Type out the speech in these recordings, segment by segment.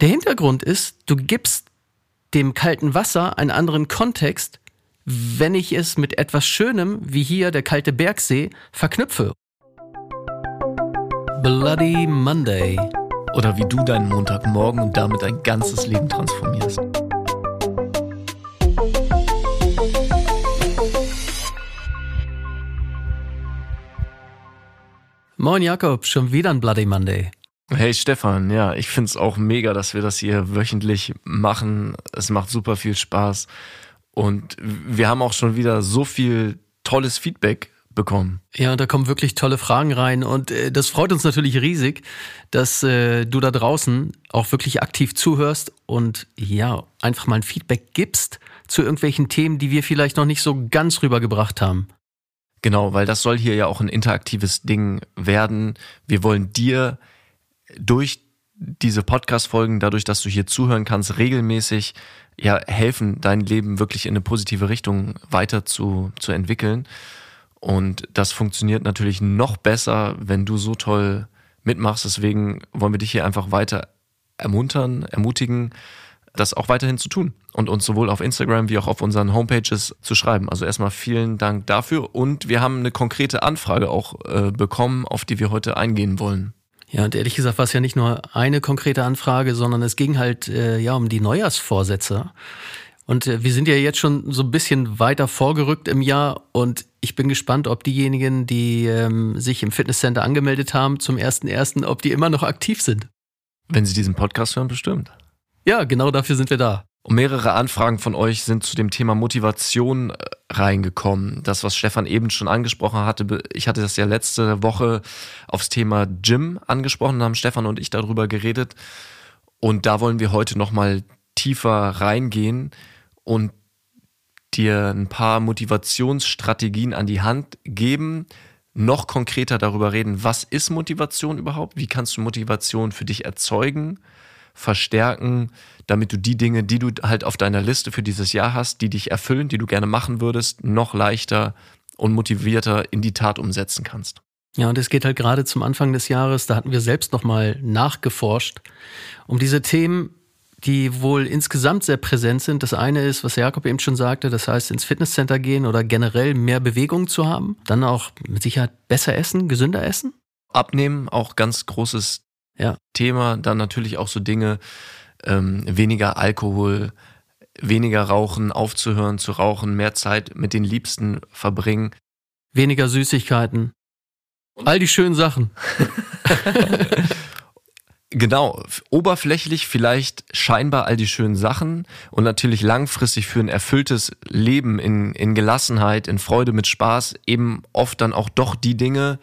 Der Hintergrund ist, du gibst dem kalten Wasser einen anderen Kontext, wenn ich es mit etwas Schönem, wie hier der kalte Bergsee, verknüpfe. Bloody Monday. Oder wie du deinen Montagmorgen und damit dein ganzes Leben transformierst. Moin Jakob, schon wieder ein Bloody Monday. Hey Stefan, ja, ich find's auch mega, dass wir das hier wöchentlich machen. Es macht super viel Spaß. Und wir haben auch schon wieder so viel tolles Feedback bekommen. Ja, da kommen wirklich tolle Fragen rein und äh, das freut uns natürlich riesig, dass äh, du da draußen auch wirklich aktiv zuhörst und ja, einfach mal ein Feedback gibst zu irgendwelchen Themen, die wir vielleicht noch nicht so ganz rübergebracht haben. Genau, weil das soll hier ja auch ein interaktives Ding werden. Wir wollen dir durch diese Podcast-Folgen, dadurch, dass du hier zuhören kannst, regelmäßig ja helfen, dein Leben wirklich in eine positive Richtung weiter zu, zu entwickeln. Und das funktioniert natürlich noch besser, wenn du so toll mitmachst. Deswegen wollen wir dich hier einfach weiter ermuntern, ermutigen, das auch weiterhin zu tun und uns sowohl auf Instagram wie auch auf unseren Homepages zu schreiben. Also erstmal vielen Dank dafür und wir haben eine konkrete Anfrage auch äh, bekommen, auf die wir heute eingehen wollen. Ja, und ehrlich gesagt war es ja nicht nur eine konkrete Anfrage, sondern es ging halt äh, ja um die Neujahrsvorsätze. Und äh, wir sind ja jetzt schon so ein bisschen weiter vorgerückt im Jahr und ich bin gespannt, ob diejenigen, die ähm, sich im Fitnesscenter angemeldet haben zum ersten ersten, ob die immer noch aktiv sind. Wenn Sie diesen Podcast hören, bestimmt. Ja, genau dafür sind wir da. Und mehrere Anfragen von euch sind zu dem Thema Motivation äh, reingekommen. Das, was Stefan eben schon angesprochen hatte, ich hatte das ja letzte Woche aufs Thema Gym angesprochen, haben Stefan und ich darüber geredet. Und da wollen wir heute nochmal tiefer reingehen und dir ein paar Motivationsstrategien an die Hand geben, noch konkreter darüber reden, was ist Motivation überhaupt? Wie kannst du Motivation für dich erzeugen? Verstärken, damit du die Dinge, die du halt auf deiner Liste für dieses Jahr hast, die dich erfüllen, die du gerne machen würdest, noch leichter und motivierter in die Tat umsetzen kannst. Ja, und es geht halt gerade zum Anfang des Jahres, da hatten wir selbst nochmal nachgeforscht, um diese Themen, die wohl insgesamt sehr präsent sind. Das eine ist, was Jakob eben schon sagte, das heißt ins Fitnesscenter gehen oder generell mehr Bewegung zu haben. Dann auch mit Sicherheit besser essen, gesünder essen. Abnehmen, auch ganz großes ja. Thema. Dann natürlich auch so Dinge, ähm, weniger Alkohol, weniger rauchen, aufzuhören zu rauchen, mehr Zeit mit den Liebsten verbringen. Weniger Süßigkeiten. All die schönen Sachen. Genau, oberflächlich vielleicht scheinbar all die schönen Sachen und natürlich langfristig für ein erfülltes Leben in, in Gelassenheit, in Freude, mit Spaß eben oft dann auch doch die Dinge,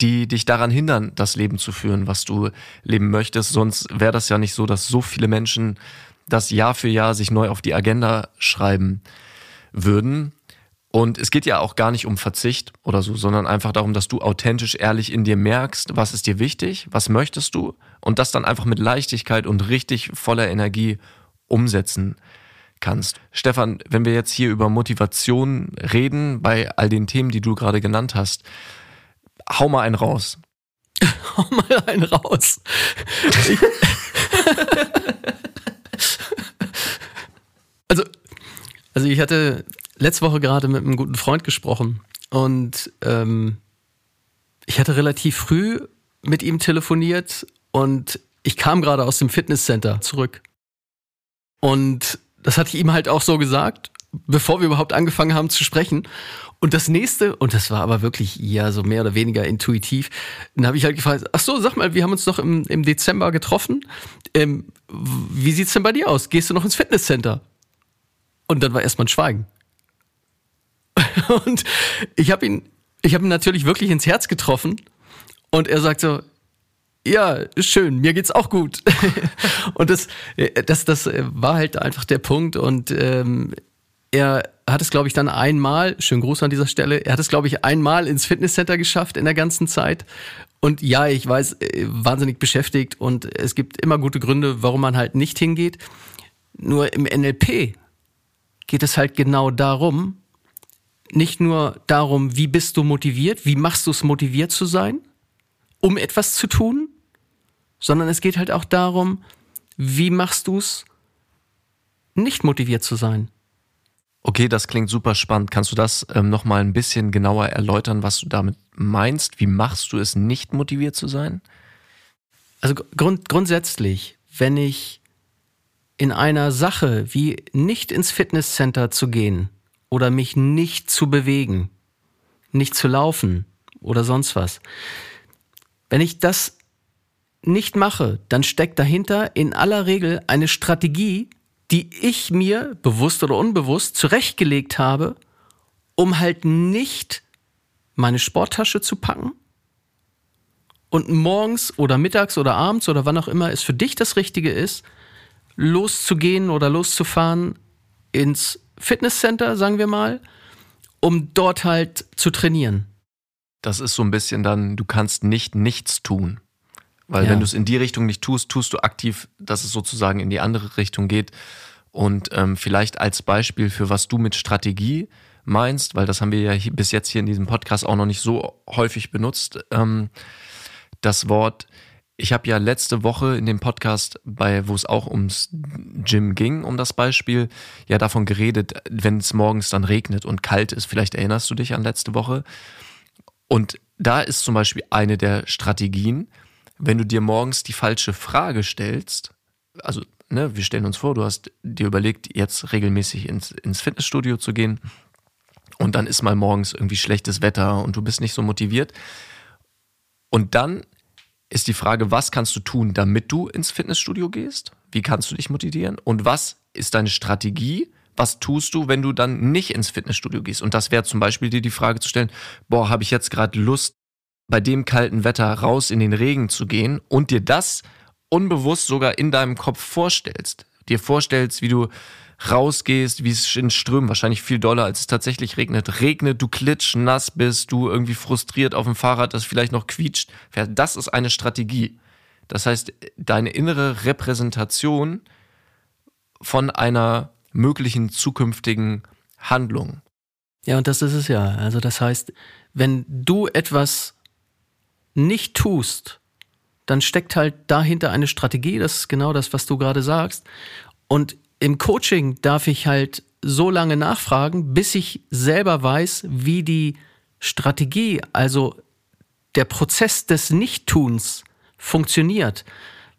die dich daran hindern, das Leben zu führen, was du leben möchtest. Sonst wäre das ja nicht so, dass so viele Menschen das Jahr für Jahr sich neu auf die Agenda schreiben würden. Und es geht ja auch gar nicht um Verzicht oder so, sondern einfach darum, dass du authentisch ehrlich in dir merkst, was ist dir wichtig, was möchtest du und das dann einfach mit Leichtigkeit und richtig voller Energie umsetzen kannst. Stefan, wenn wir jetzt hier über Motivation reden, bei all den Themen, die du gerade genannt hast, hau mal einen raus. hau mal einen raus. also, also ich hatte letzte Woche gerade mit einem guten Freund gesprochen und ähm, ich hatte relativ früh mit ihm telefoniert und ich kam gerade aus dem Fitnesscenter zurück. Und das hatte ich ihm halt auch so gesagt, bevor wir überhaupt angefangen haben zu sprechen. Und das nächste, und das war aber wirklich ja so mehr oder weniger intuitiv, dann habe ich halt gefragt, ach so, sag mal, wir haben uns doch im, im Dezember getroffen. Ähm, wie sieht's denn bei dir aus? Gehst du noch ins Fitnesscenter? Und dann war erstmal ein Schweigen. und ich habe ihn, ich habe ihn natürlich wirklich ins Herz getroffen. Und er sagt so, ja, schön, mir geht's auch gut. und das, das, das war halt einfach der Punkt. Und ähm, er hat es, glaube ich, dann einmal, schönen Gruß an dieser Stelle, er hat es, glaube ich, einmal ins Fitnesscenter geschafft in der ganzen Zeit. Und ja, ich weiß, äh, wahnsinnig beschäftigt und es gibt immer gute Gründe, warum man halt nicht hingeht. Nur im NLP geht es halt genau darum, nicht nur darum, wie bist du motiviert, wie machst du es motiviert zu sein, um etwas zu tun, sondern es geht halt auch darum, wie machst du es, nicht motiviert zu sein? Okay, das klingt super spannend. Kannst du das ähm, nochmal ein bisschen genauer erläutern, was du damit meinst? Wie machst du es, nicht motiviert zu sein? Also grund grundsätzlich, wenn ich in einer Sache wie nicht ins Fitnesscenter zu gehen oder mich nicht zu bewegen, nicht zu laufen oder sonst was, wenn ich das nicht mache, dann steckt dahinter in aller Regel eine Strategie, die ich mir bewusst oder unbewusst zurechtgelegt habe, um halt nicht meine Sporttasche zu packen und morgens oder mittags oder abends oder wann auch immer es für dich das Richtige ist, loszugehen oder loszufahren ins Fitnesscenter, sagen wir mal, um dort halt zu trainieren. Das ist so ein bisschen dann, du kannst nicht nichts tun. Weil ja. wenn du es in die Richtung nicht tust, tust du aktiv, dass es sozusagen in die andere Richtung geht. Und ähm, vielleicht als Beispiel für was du mit Strategie meinst, weil das haben wir ja bis jetzt hier in diesem Podcast auch noch nicht so häufig benutzt, ähm, das Wort. Ich habe ja letzte Woche in dem Podcast, bei wo es auch ums Gym ging, um das Beispiel, ja davon geredet, wenn es morgens dann regnet und kalt ist. Vielleicht erinnerst du dich an letzte Woche. Und da ist zum Beispiel eine der Strategien, wenn du dir morgens die falsche Frage stellst, also ne, wir stellen uns vor, du hast dir überlegt, jetzt regelmäßig ins, ins Fitnessstudio zu gehen und dann ist mal morgens irgendwie schlechtes Wetter und du bist nicht so motiviert. Und dann ist die Frage, was kannst du tun, damit du ins Fitnessstudio gehst? Wie kannst du dich motivieren? Und was ist deine Strategie? Was tust du, wenn du dann nicht ins Fitnessstudio gehst? Und das wäre zum Beispiel dir die Frage zu stellen, boah, habe ich jetzt gerade Lust, bei dem kalten Wetter raus in den Regen zu gehen und dir das unbewusst sogar in deinem Kopf vorstellst. Dir vorstellst, wie du rausgehst, wie es in Strömen, wahrscheinlich viel doller, als es tatsächlich regnet. Regnet, du klitsch, nass bist, du irgendwie frustriert auf dem Fahrrad, das vielleicht noch quietscht. Das ist eine Strategie. Das heißt, deine innere Repräsentation von einer möglichen zukünftigen Handlung. Ja, und das ist es ja. Also das heißt, wenn du etwas nicht tust, dann steckt halt dahinter eine Strategie, das ist genau das, was du gerade sagst. Und im Coaching darf ich halt so lange nachfragen, bis ich selber weiß, wie die Strategie, also der Prozess des Nichttuns funktioniert.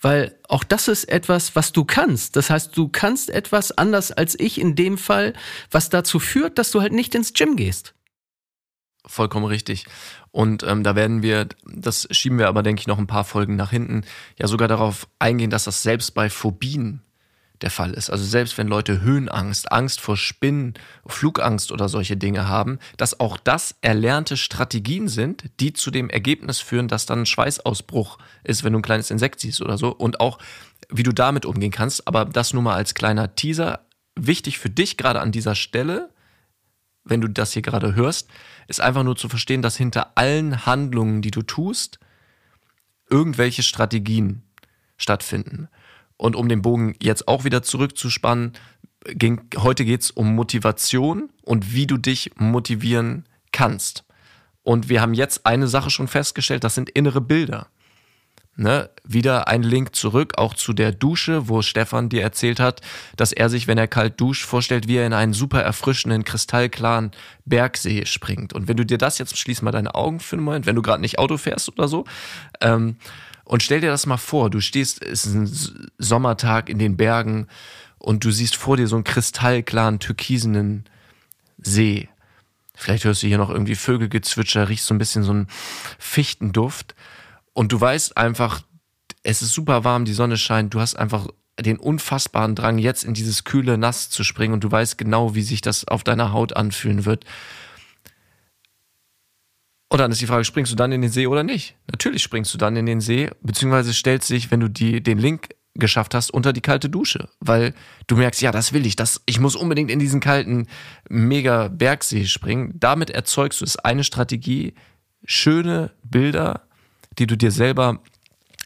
Weil auch das ist etwas, was du kannst. Das heißt, du kannst etwas anders als ich in dem Fall, was dazu führt, dass du halt nicht ins Gym gehst. Vollkommen richtig. Und ähm, da werden wir, das schieben wir aber, denke ich, noch ein paar Folgen nach hinten, ja sogar darauf eingehen, dass das selbst bei Phobien der Fall ist. Also selbst wenn Leute Höhenangst, Angst vor Spinnen, Flugangst oder solche Dinge haben, dass auch das erlernte Strategien sind, die zu dem Ergebnis führen, dass dann ein Schweißausbruch ist, wenn du ein kleines Insekt siehst oder so. Und auch, wie du damit umgehen kannst. Aber das nur mal als kleiner Teaser. Wichtig für dich gerade an dieser Stelle, wenn du das hier gerade hörst, ist einfach nur zu verstehen, dass hinter allen Handlungen, die du tust, irgendwelche Strategien stattfinden. Und um den Bogen jetzt auch wieder zurückzuspannen, ging, heute geht's um Motivation und wie du dich motivieren kannst. Und wir haben jetzt eine Sache schon festgestellt, das sind innere Bilder. Ne, wieder ein Link zurück, auch zu der Dusche, wo Stefan dir erzählt hat, dass er sich, wenn er kalt duscht, vorstellt, wie er in einen super erfrischenden, kristallklaren Bergsee springt. Und wenn du dir das jetzt, schließ mal deine Augen für einen Moment, wenn du gerade nicht Auto fährst oder so, ähm, und stell dir das mal vor, du stehst, es ist ein Sommertag in den Bergen und du siehst vor dir so einen kristallklaren, türkisenen See. Vielleicht hörst du hier noch irgendwie Vögelgezwitscher, riechst so ein bisschen so einen Fichtenduft und du weißt einfach, es ist super warm, die Sonne scheint, du hast einfach den unfassbaren Drang, jetzt in dieses kühle Nass zu springen und du weißt genau, wie sich das auf deiner Haut anfühlen wird. Und dann ist die Frage, springst du dann in den See oder nicht? Natürlich springst du dann in den See, beziehungsweise stellst dich, wenn du die, den Link geschafft hast, unter die kalte Dusche, weil du merkst, ja, das will ich, das, ich muss unbedingt in diesen kalten mega Bergsee springen. Damit erzeugst du es eine Strategie, schöne Bilder die du dir selber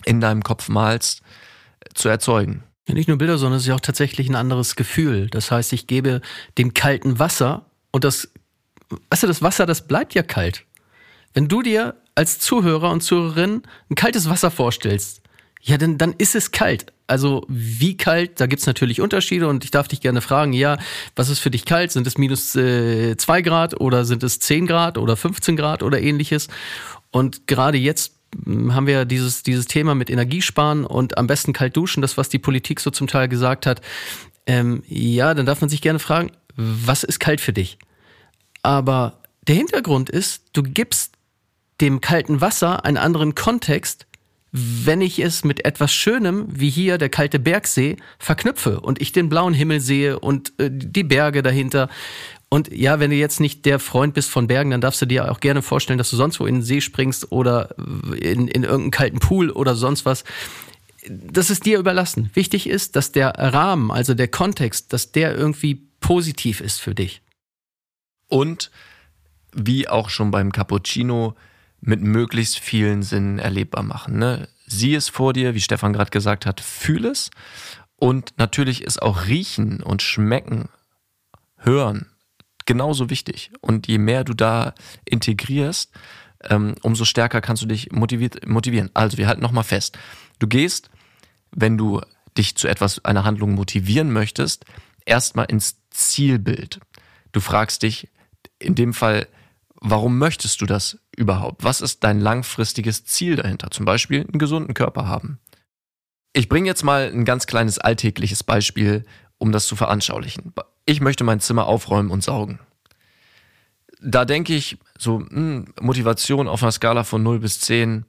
in deinem Kopf malst, zu erzeugen. Nicht nur Bilder, sondern es ist ja auch tatsächlich ein anderes Gefühl. Das heißt, ich gebe dem kalten Wasser und das, weißt du, das Wasser, das bleibt ja kalt. Wenn du dir als Zuhörer und Zuhörerin ein kaltes Wasser vorstellst, ja, dann, dann ist es kalt. Also wie kalt, da gibt's natürlich Unterschiede und ich darf dich gerne fragen, ja, was ist für dich kalt? Sind es minus äh, Grad oder sind es zehn Grad oder 15 Grad oder ähnliches? Und gerade jetzt haben wir dieses, dieses Thema mit Energiesparen und am besten kalt duschen, das, was die Politik so zum Teil gesagt hat. Ähm, ja, dann darf man sich gerne fragen, was ist kalt für dich? Aber der Hintergrund ist, du gibst dem kalten Wasser einen anderen Kontext, wenn ich es mit etwas Schönem, wie hier der kalte Bergsee, verknüpfe und ich den blauen Himmel sehe und äh, die Berge dahinter. Und ja, wenn du jetzt nicht der Freund bist von Bergen, dann darfst du dir auch gerne vorstellen, dass du sonst wo in den See springst oder in, in irgendeinen kalten Pool oder sonst was. Das ist dir überlassen. Wichtig ist, dass der Rahmen, also der Kontext, dass der irgendwie positiv ist für dich. Und wie auch schon beim Cappuccino, mit möglichst vielen Sinnen erlebbar machen. Ne? Sieh es vor dir, wie Stefan gerade gesagt hat, fühl es. Und natürlich ist auch Riechen und Schmecken, Hören genauso wichtig. Und je mehr du da integrierst, ähm, umso stärker kannst du dich motivieren. Also wir halten nochmal fest. Du gehst, wenn du dich zu etwas, einer Handlung motivieren möchtest, erstmal ins Zielbild. Du fragst dich in dem Fall, warum möchtest du das überhaupt? Was ist dein langfristiges Ziel dahinter? Zum Beispiel einen gesunden Körper haben. Ich bringe jetzt mal ein ganz kleines alltägliches Beispiel, um das zu veranschaulichen. Ich möchte mein Zimmer aufräumen und saugen. Da denke ich, so mh, hm, Motivation auf einer Skala von 0 bis 10,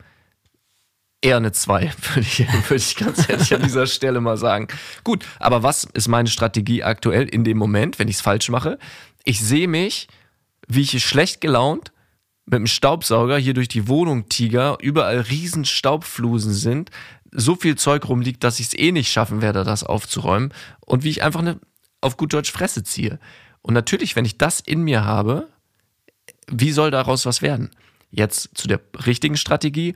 eher eine 2, würde ich, würde ich ganz ehrlich an dieser Stelle mal sagen. Gut, aber was ist meine Strategie aktuell in dem Moment, wenn ich es falsch mache? Ich sehe mich, wie ich schlecht gelaunt mit dem Staubsauger hier durch die Wohnung tiger, überall riesen Staubflusen sind, so viel Zeug rumliegt, dass ich es eh nicht schaffen werde, das aufzuräumen und wie ich einfach eine auf gut Deutsch Fresse ziehe. Und natürlich, wenn ich das in mir habe, wie soll daraus was werden? Jetzt zu der richtigen Strategie.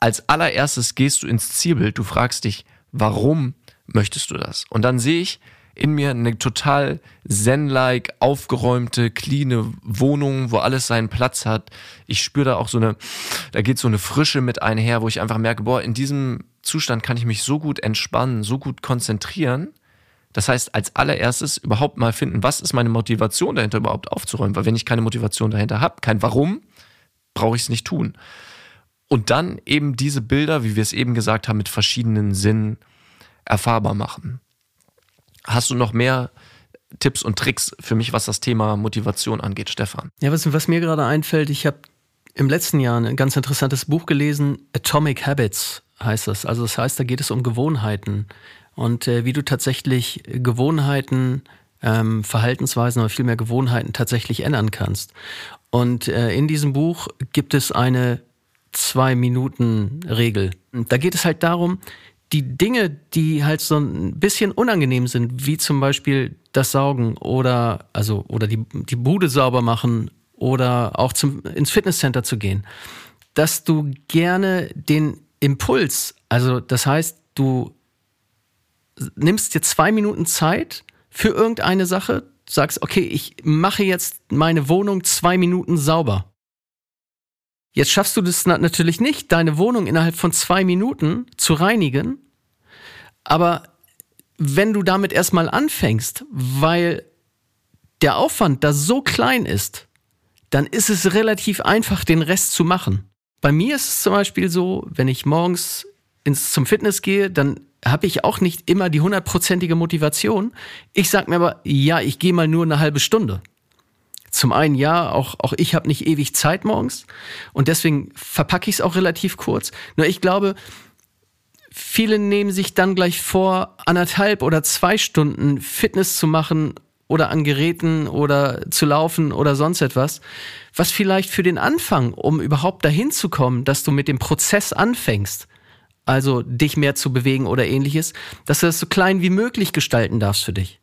Als allererstes gehst du ins Zielbild, du fragst dich, warum möchtest du das? Und dann sehe ich, in mir eine total zen-like, aufgeräumte, cleane Wohnung, wo alles seinen Platz hat. Ich spüre da auch so eine, da geht so eine Frische mit einher, wo ich einfach merke, boah, in diesem Zustand kann ich mich so gut entspannen, so gut konzentrieren. Das heißt, als allererstes überhaupt mal finden, was ist meine Motivation dahinter überhaupt aufzuräumen? Weil wenn ich keine Motivation dahinter habe, kein Warum, brauche ich es nicht tun. Und dann eben diese Bilder, wie wir es eben gesagt haben, mit verschiedenen Sinnen erfahrbar machen. Hast du noch mehr Tipps und Tricks für mich, was das Thema Motivation angeht, Stefan? Ja, was, was mir gerade einfällt, ich habe im letzten Jahr ein ganz interessantes Buch gelesen, Atomic Habits heißt das. Also das heißt, da geht es um Gewohnheiten und äh, wie du tatsächlich Gewohnheiten, ähm, Verhaltensweisen, aber vielmehr Gewohnheiten tatsächlich ändern kannst. Und äh, in diesem Buch gibt es eine Zwei-Minuten-Regel. Da geht es halt darum, die Dinge, die halt so ein bisschen unangenehm sind, wie zum Beispiel das Saugen oder also oder die, die Bude sauber machen oder auch zum, ins Fitnesscenter zu gehen, dass du gerne den Impuls, also das heißt, du nimmst dir zwei Minuten Zeit für irgendeine Sache, sagst, okay, ich mache jetzt meine Wohnung zwei Minuten sauber. Jetzt schaffst du das natürlich nicht, deine Wohnung innerhalb von zwei Minuten zu reinigen. Aber wenn du damit erstmal anfängst, weil der Aufwand da so klein ist, dann ist es relativ einfach, den Rest zu machen. Bei mir ist es zum Beispiel so, wenn ich morgens ins, zum Fitness gehe, dann habe ich auch nicht immer die hundertprozentige Motivation. Ich sage mir aber, ja, ich gehe mal nur eine halbe Stunde. Zum einen ja, auch, auch ich habe nicht ewig Zeit morgens und deswegen verpacke ich es auch relativ kurz. Nur ich glaube, viele nehmen sich dann gleich vor, anderthalb oder zwei Stunden Fitness zu machen oder an Geräten oder zu laufen oder sonst etwas, was vielleicht für den Anfang, um überhaupt dahin zu kommen, dass du mit dem Prozess anfängst, also dich mehr zu bewegen oder ähnliches, dass du das so klein wie möglich gestalten darfst für dich.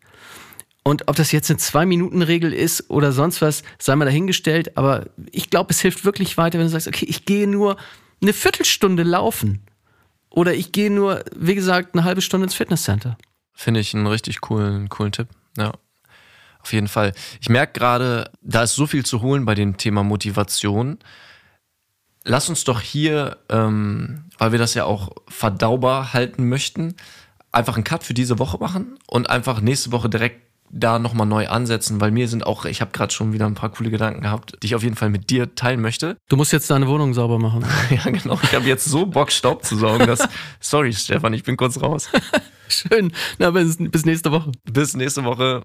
Und ob das jetzt eine Zwei-Minuten-Regel ist oder sonst was, sei mal dahingestellt. Aber ich glaube, es hilft wirklich weiter, wenn du sagst, okay, ich gehe nur eine Viertelstunde laufen. Oder ich gehe nur, wie gesagt, eine halbe Stunde ins Fitnesscenter. Finde ich einen richtig coolen, coolen Tipp. Ja. Auf jeden Fall. Ich merke gerade, da ist so viel zu holen bei dem Thema Motivation. Lass uns doch hier, ähm, weil wir das ja auch verdaubar halten möchten, einfach einen Cut für diese Woche machen und einfach nächste Woche direkt da nochmal neu ansetzen, weil mir sind auch, ich habe gerade schon wieder ein paar coole Gedanken gehabt, die ich auf jeden Fall mit dir teilen möchte. Du musst jetzt deine Wohnung sauber machen. ja, genau. Ich habe jetzt so Bock, Staub zu saugen, dass. Sorry, Stefan, ich bin kurz raus. Schön. Na, bis, bis nächste Woche. Bis nächste Woche.